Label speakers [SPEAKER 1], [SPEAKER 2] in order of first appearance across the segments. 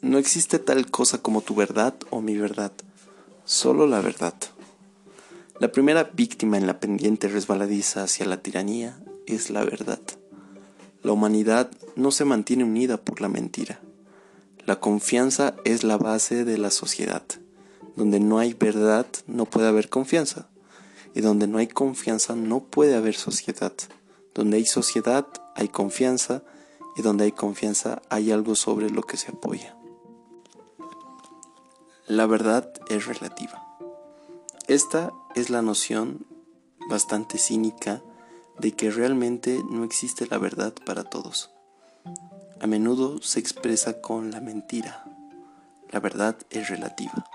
[SPEAKER 1] No existe tal cosa como tu verdad o mi verdad, solo la verdad. La primera víctima en la pendiente resbaladiza hacia la tiranía es la verdad. La humanidad no se mantiene unida por la mentira. La confianza es la base de la sociedad. Donde no hay verdad no puede haber confianza. Y donde no hay confianza no puede haber sociedad. Donde hay sociedad hay confianza y donde hay confianza hay algo sobre lo que se apoya. La verdad es relativa. Esta es la noción bastante cínica de que realmente no existe la verdad para todos. A menudo se expresa con la mentira. La verdad es relativa.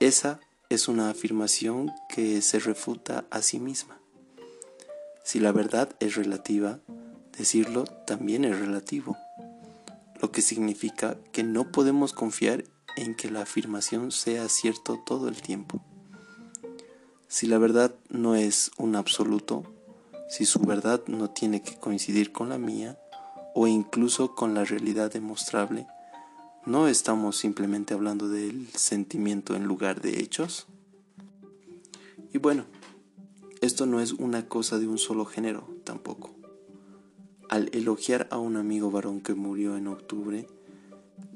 [SPEAKER 1] Esa es una afirmación que se refuta a sí misma. Si la verdad es relativa, decirlo también es relativo, lo que significa que no podemos confiar en que la afirmación sea cierto todo el tiempo. Si la verdad no es un absoluto, si su verdad no tiene que coincidir con la mía o incluso con la realidad demostrable, ¿no estamos simplemente hablando del sentimiento en lugar de hechos? Y bueno, esto no es una cosa de un solo género tampoco. Al elogiar a un amigo varón que murió en octubre,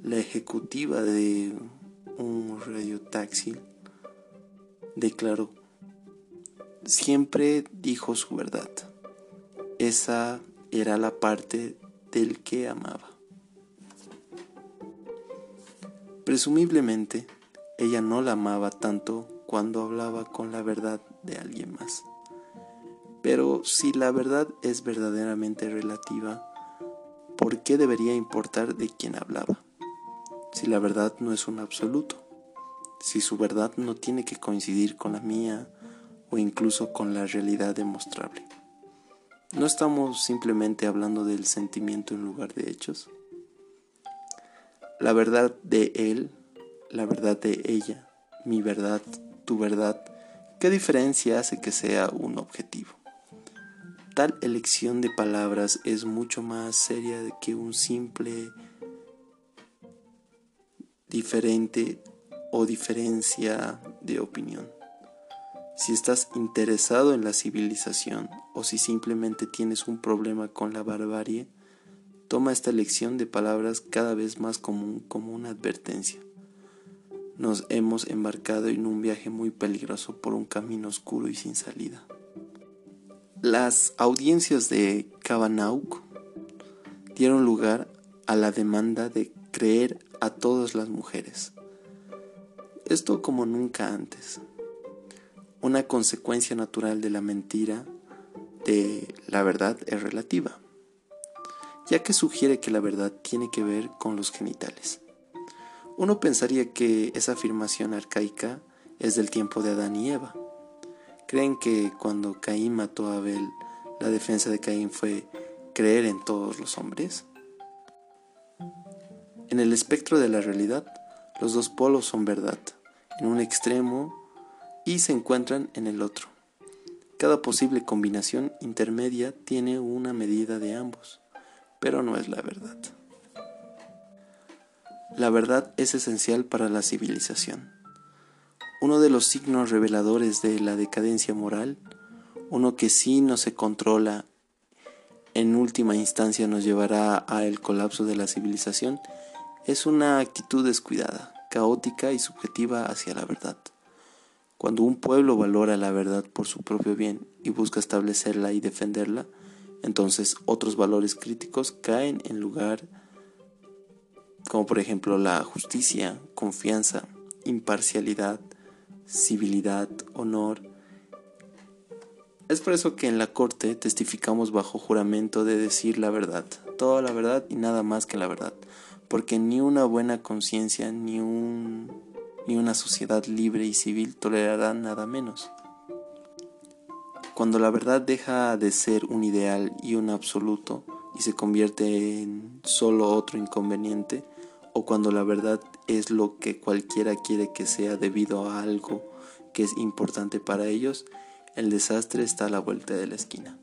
[SPEAKER 1] la ejecutiva de un radio taxi declaró siempre dijo su verdad. Esa era la parte del que amaba. Presumiblemente, ella no la amaba tanto cuando hablaba con la verdad de alguien más. Pero si la verdad es verdaderamente relativa, ¿por qué debería importar de quién hablaba? Si la verdad no es un absoluto, si su verdad no tiene que coincidir con la mía, o incluso con la realidad demostrable. ¿No estamos simplemente hablando del sentimiento en lugar de hechos? La verdad de él, la verdad de ella, mi verdad, tu verdad, ¿qué diferencia hace que sea un objetivo? Tal elección de palabras es mucho más seria que un simple diferente o diferencia de opinión si estás interesado en la civilización o si simplemente tienes un problema con la barbarie, toma esta lección de palabras cada vez más común como una advertencia. Nos hemos embarcado en un viaje muy peligroso por un camino oscuro y sin salida. Las audiencias de Kabanauk dieron lugar a la demanda de creer a todas las mujeres. Esto como nunca antes una consecuencia natural de la mentira de la verdad es relativa, ya que sugiere que la verdad tiene que ver con los genitales. Uno pensaría que esa afirmación arcaica es del tiempo de Adán y Eva. ¿Creen que cuando Caín mató a Abel, la defensa de Caín fue creer en todos los hombres? En el espectro de la realidad, los dos polos son verdad. En un extremo y se encuentran en el otro. Cada posible combinación intermedia tiene una medida de ambos, pero no es la verdad. La verdad es esencial para la civilización. Uno de los signos reveladores de la decadencia moral, uno que si no se controla, en última instancia nos llevará al colapso de la civilización, es una actitud descuidada, caótica y subjetiva hacia la verdad. Cuando un pueblo valora la verdad por su propio bien y busca establecerla y defenderla, entonces otros valores críticos caen en lugar, como por ejemplo la justicia, confianza, imparcialidad, civilidad, honor. Es por eso que en la corte testificamos bajo juramento de decir la verdad, toda la verdad y nada más que la verdad, porque ni una buena conciencia ni un ni una sociedad libre y civil tolerará nada menos. Cuando la verdad deja de ser un ideal y un absoluto y se convierte en solo otro inconveniente, o cuando la verdad es lo que cualquiera quiere que sea debido a algo que es importante para ellos, el desastre está a la vuelta de la esquina.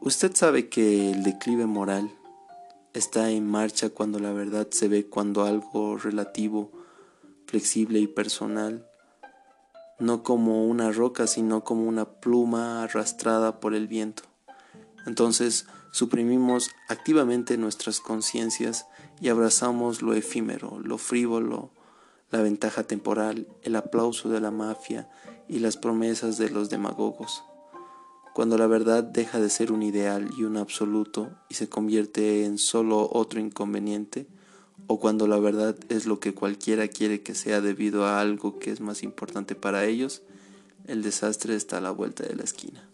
[SPEAKER 1] Usted sabe que el declive moral está en marcha cuando la verdad se ve cuando algo relativo, flexible y personal, no como una roca, sino como una pluma arrastrada por el viento. Entonces suprimimos activamente nuestras conciencias y abrazamos lo efímero, lo frívolo, la ventaja temporal, el aplauso de la mafia y las promesas de los demagogos. Cuando la verdad deja de ser un ideal y un absoluto y se convierte en solo otro inconveniente, o cuando la verdad es lo que cualquiera quiere que sea debido a algo que es más importante para ellos, el desastre está a la vuelta de la esquina.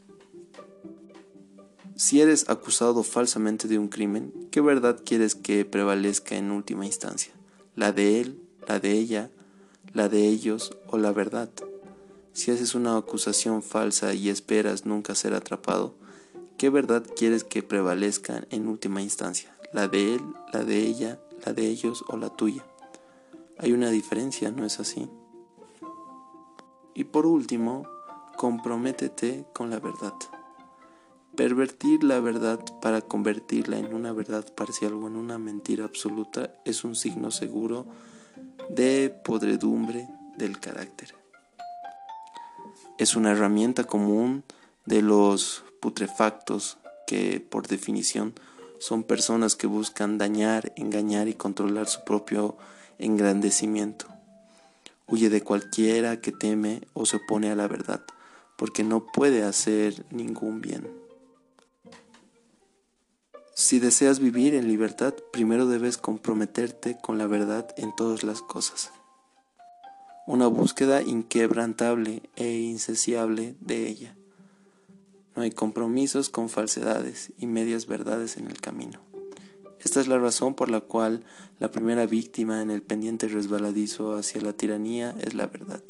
[SPEAKER 1] Si eres acusado falsamente de un crimen, ¿qué verdad quieres que prevalezca en última instancia? ¿La de él la de ella, la de ellos o la verdad. Si haces una acusación falsa y esperas nunca ser atrapado, ¿qué verdad quieres que prevalezca en última instancia? ¿La de él, la de ella, la de ellos o la tuya? Hay una diferencia, ¿no es así? Y por último, comprométete con la verdad. Pervertir la verdad para convertirla en una verdad parcial o en una mentira absoluta es un signo seguro de podredumbre del carácter. Es una herramienta común de los putrefactos que por definición son personas que buscan dañar, engañar y controlar su propio engrandecimiento. Huye de cualquiera que teme o se opone a la verdad, porque no puede hacer ningún bien. Si deseas vivir en libertad, primero debes comprometerte con la verdad en todas las cosas. Una búsqueda inquebrantable e insaciable de ella. No hay compromisos con falsedades y medias verdades en el camino. Esta es la razón por la cual la primera víctima en el pendiente resbaladizo hacia la tiranía es la verdad.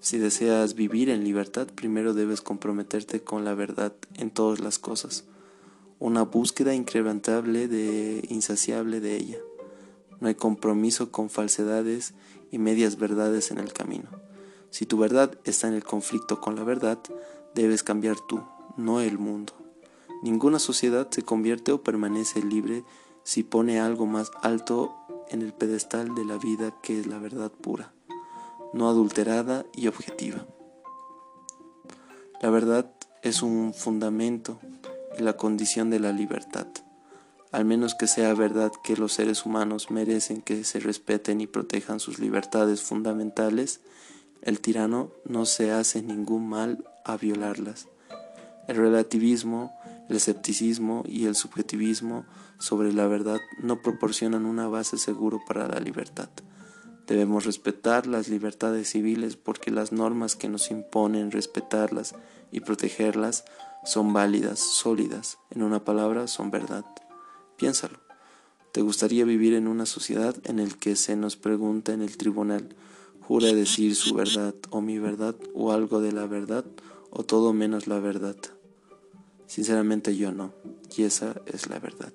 [SPEAKER 1] Si deseas vivir en libertad, primero debes comprometerte con la verdad en todas las cosas una búsqueda incrementable de insaciable de ella. No hay compromiso con falsedades y medias verdades en el camino. Si tu verdad está en el conflicto con la verdad, debes cambiar tú, no el mundo. Ninguna sociedad se convierte o permanece libre si pone algo más alto en el pedestal de la vida que es la verdad pura, no adulterada y objetiva. La verdad es un fundamento la condición de la libertad, al menos que sea verdad que los seres humanos merecen que se respeten y protejan sus libertades fundamentales, el tirano no se hace ningún mal a violarlas. El relativismo, el escepticismo y el subjetivismo sobre la verdad no proporcionan una base segura para la libertad. Debemos respetar las libertades civiles porque las normas que nos imponen respetarlas y protegerlas son válidas, sólidas, en una palabra, son verdad. Piénsalo. ¿Te gustaría vivir en una sociedad en la que se nos pregunta en el tribunal, jura decir su verdad o mi verdad o algo de la verdad o todo menos la verdad? Sinceramente yo no, y esa es la verdad.